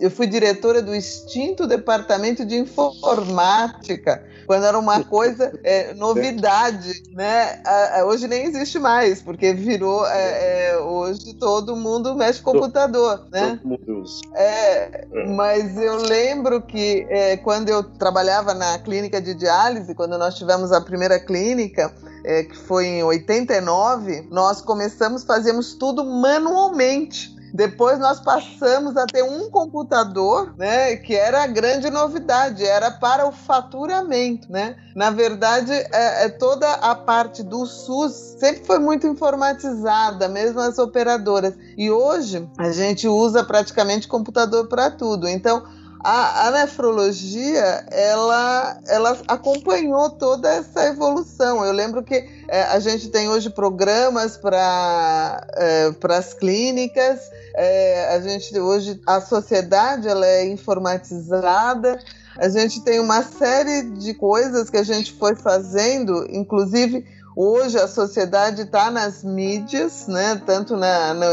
eu fui diretora do extinto departamento de informática quando era uma coisa é, novidade, né? hoje nem existe mais, porque virou é, é, hoje todo mundo mexe com computador, né? Todo mundo usa. É, é, mas eu lembro que é, quando eu trabalhava na clínica de diálise, quando nós tivemos a primeira clínica, é, que foi em 89, nós começamos, fazíamos tudo manualmente. Depois nós passamos a ter um computador, né, que era a grande novidade, era para o faturamento, né? Na verdade, é, é toda a parte do SUS sempre foi muito informatizada, mesmo as operadoras. E hoje a gente usa praticamente computador para tudo. Então, a, a, nefrologia ela, ela acompanhou toda essa evolução. Eu lembro que é, a gente tem hoje programas para é, as clínicas, é, a gente hoje a sociedade ela é informatizada. A gente tem uma série de coisas que a gente foi fazendo, inclusive Hoje a sociedade está nas mídias, né? tanto na, na,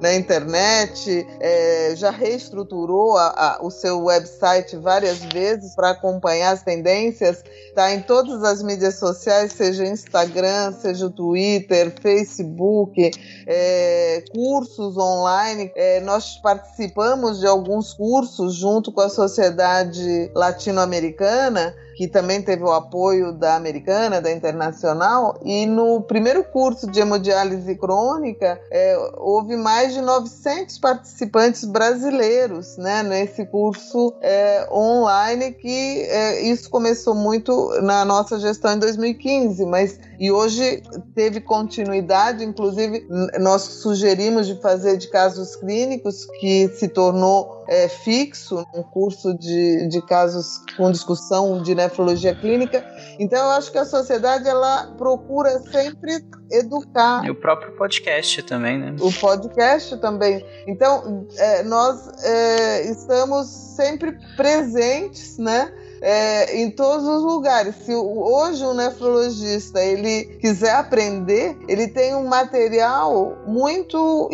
na internet, é, já reestruturou a, a, o seu website várias vezes para acompanhar as tendências, está em todas as mídias sociais, seja Instagram, seja Twitter, Facebook, é, cursos online. É, nós participamos de alguns cursos junto com a sociedade latino-americana que também teve o apoio da americana, da internacional, e no primeiro curso de hemodiálise crônica é, houve mais de 900 participantes brasileiros, né, nesse curso é, online que é, isso começou muito na nossa gestão em 2015, mas e hoje teve continuidade, inclusive nós sugerimos de fazer de casos clínicos que se tornou é, fixo, um curso de, de casos com discussão de nefrologia clínica. Então, eu acho que a sociedade ela procura sempre educar. E o próprio podcast também, né? O podcast também. Então, é, nós é, estamos sempre presentes, né? É, em todos os lugares. Se hoje um nefrologista ele quiser aprender, ele tem um material muito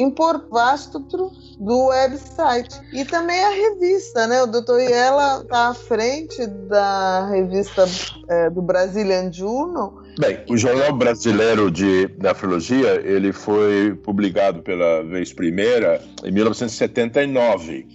vasto do website. E também a revista, né? O doutor Iela está à frente da revista é, do Brazilian Journal, Bem, o Jornal Brasileiro de Nefrologia, ele foi publicado pela vez primeira em 1979.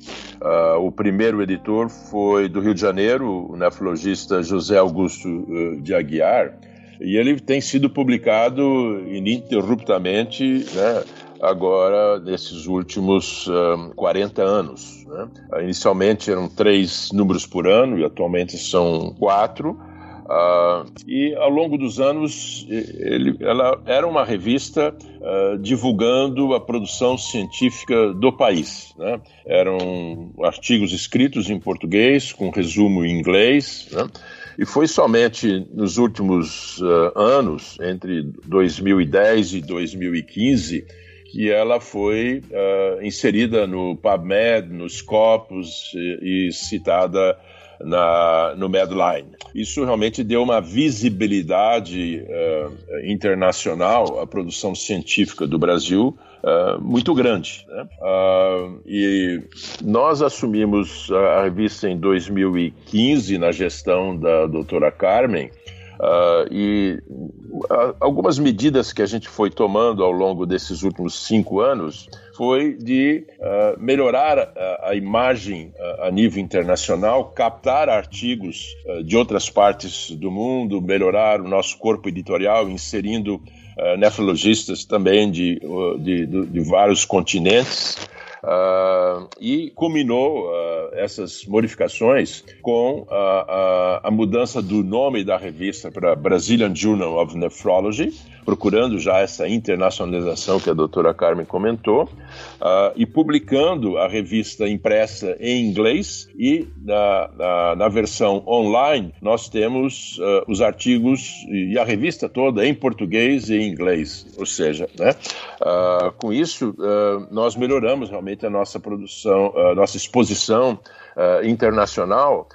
Uh, ah, o primeiro editor foi do Rio de Janeiro, o nefrologista José Augusto uh, de Aguiar, e ele tem sido publicado ininterruptamente, né, agora nesses últimos uh, 40 anos. Né? Inicialmente eram três números por ano e atualmente são quatro. Uh, e ao longo dos anos, ele, ela era uma revista uh, divulgando a produção científica do país. Né? Eram artigos escritos em português, com resumo em inglês. Né? E foi somente nos últimos uh, anos, entre 2010 e 2015, que ela foi inserida no PubMed, nos Scopus e, e citada na, no Medline. Isso realmente deu uma visibilidade uh, internacional à produção científica do Brasil uh, muito grande. Né? Uh, e nós assumimos a revista em 2015 na gestão da doutora Carmen. Uh, e algumas medidas que a gente foi tomando ao longo desses últimos cinco anos foi de uh, melhorar a, a imagem a nível internacional, captar artigos de outras partes do mundo, melhorar o nosso corpo editorial, inserindo nefrologistas também de, de, de vários continentes. Uh, e culminou uh, essas modificações com a, a, a, mudança do nome da revista para Brazilian Journal of Nephrology, procurando já essa internacionalização que a doutora Carmen comentou, uh, e publicando a revista impressa em inglês e na, na, na versão online nós temos uh, os artigos e a revista toda em português e em inglês, ou seja, né, uh, com isso nós melhoramos realmente a nossa produção, a nossa exposição internacional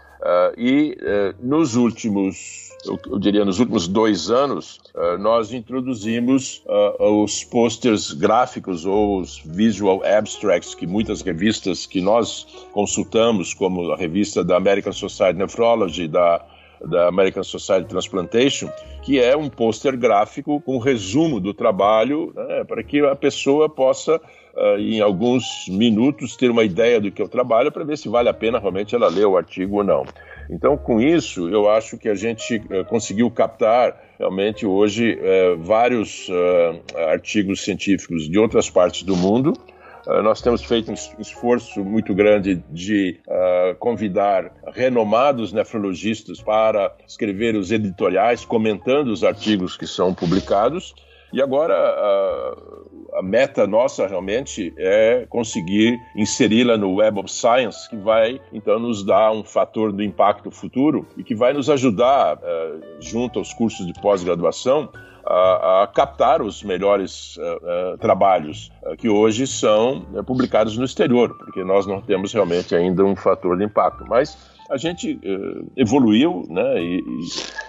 e nos últimos eu, diria, nos últimos dois anos, uh, nós introduzimos uh, os posters gráficos ou os visual abstracts que muitas revistas que nós consultamos, como a revista da American Society of Nephrology, da da American Society Transplantation, que é um pôster gráfico com um resumo do trabalho, né, para que a pessoa possa, uh, em alguns minutos, ter uma ideia do que é o trabalho, para ver se vale a pena realmente ela ler o artigo ou não. Então, com isso, eu acho que a gente uh, conseguiu captar realmente hoje uh, vários artigos científicos de outras partes do mundo Uh, nós temos feito um esforço muito grande de uh, convidar renomados nefrologistas para escrever os editoriais, comentando os artigos que são publicados. E agora a, a meta nossa realmente é conseguir inseri-la no Web of Science, que vai então nos dar um fator do impacto futuro e que vai nos ajudar, uh, junto aos cursos de pós-graduação, a, a, captar os melhores uh, uh, trabalhos uh, que hoje são publicados no exterior, porque nós não temos realmente ainda um fator de impacto. Mas a gente evoluiu, né, e,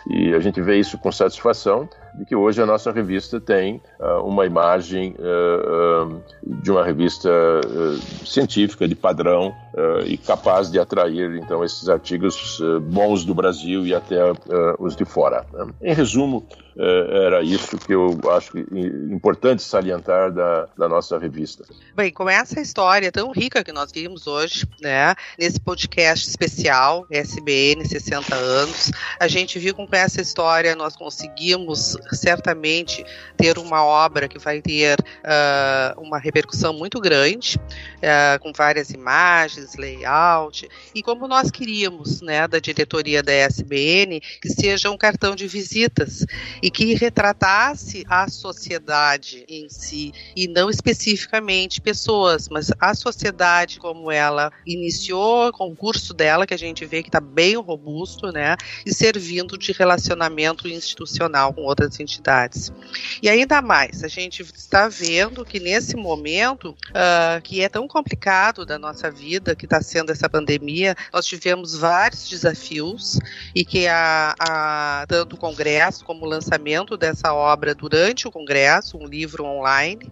e, e a gente vê isso com satisfação de que hoje a nossa revista tem uh, uma imagem uh, de uma revista científica de padrão e capaz de atrair então esses artigos bons do Brasil e até os de fora. Né? Em resumo, era isso que eu acho importante salientar da, da nossa revista. Bem, com essa história tão rica que nós vimos hoje, né, nesse podcast especial SBN 60 anos, a gente viu com essa história nós conseguimos certamente ter uma obra que vai ter uh, uma repercussão muito grande, uh, com várias imagens, layout, e como nós queríamos, né, da diretoria da SBN, que seja um cartão de visitas e que retratasse a sociedade em si, e não especificamente pessoas, mas a sociedade como ela iniciou, o concurso dela, que a gente vê que está bem robusto, né, e servindo de relacionamento institucional com outras entidades. E ainda mais, a gente está vendo que nesse momento uh, que é tão complicado da nossa vida, que está sendo essa pandemia, nós tivemos vários desafios e que a, a, tanto o Congresso como o lançamento dessa obra durante o Congresso, um livro online,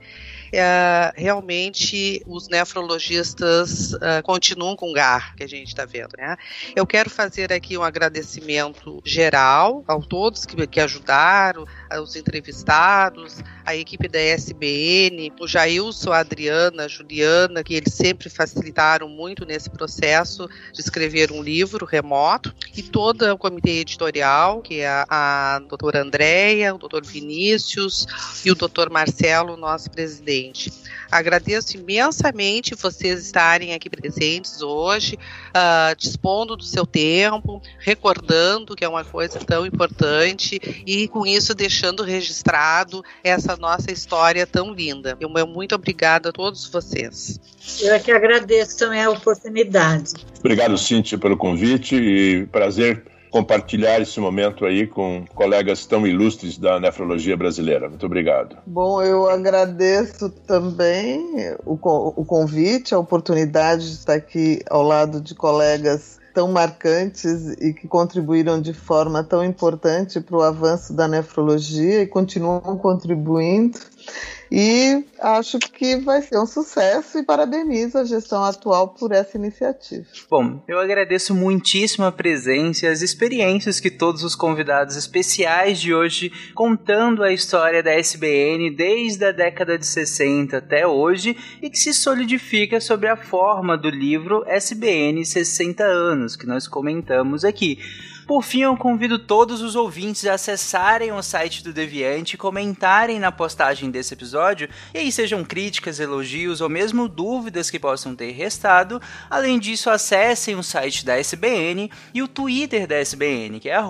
é, realmente os nefrologistas uh, continuam com gar, que a gente está vendo. Né? Eu quero fazer aqui um agradecimento geral a todos que, que ajudaram, aos entrevistados, a equipe da SBN, o Jailson, a Adriana, a Juliana, que eles sempre facilitaram muito nesse processo de escrever um livro remoto, e todo o comitê editorial, que é a, a doutora Andréia, o doutor Vinícius e o doutor Marcelo, nosso presidente. Agradeço imensamente vocês estarem aqui presentes hoje, uh, dispondo do seu tempo, recordando que é uma coisa tão importante e com isso deixando registrado essa nossa história tão linda. Eu muito obrigada a todos vocês. Eu é que agradeço também a oportunidade. Obrigado, Cíntia, pelo convite e prazer compartilhar esse momento aí com colegas tão ilustres da nefrologia brasileira. Muito obrigado. Bom, eu agradeço também o, o convite, a oportunidade de estar aqui ao lado de colegas tão marcantes e que contribuíram de forma tão importante para o avanço da nefrologia e continuam contribuindo. E acho que vai ser um sucesso e parabenizo a gestão atual por essa iniciativa. Bom, eu agradeço muitíssimo a presença e as experiências que todos os convidados especiais de hoje contando a história da SBN desde a década de 60 até hoje e que se solidifica sobre a forma do livro SBN 60 anos que nós comentamos aqui. Por fim, eu convido todos os ouvintes a acessarem o site do Deviante, comentarem na postagem desse episódio, e aí sejam críticas, elogios ou mesmo dúvidas que possam ter restado. Além disso, acessem o site da SBN e o Twitter da SBN, que é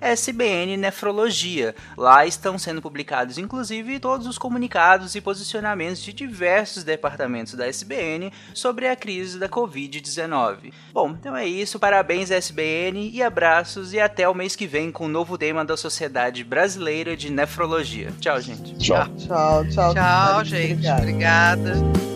SBNNefrologia. Lá estão sendo publicados, inclusive, todos os comunicados e posicionamentos de diversos departamentos da SBN sobre a crise da Covid-19. Bom, então é isso. Parabéns, SBN, e abraço abraços e até o mês que vem com o um novo tema da Sociedade Brasileira de Nefrologia. Tchau, gente. Tchau. Tchau, tchau. Tchau, gente. Obrigada.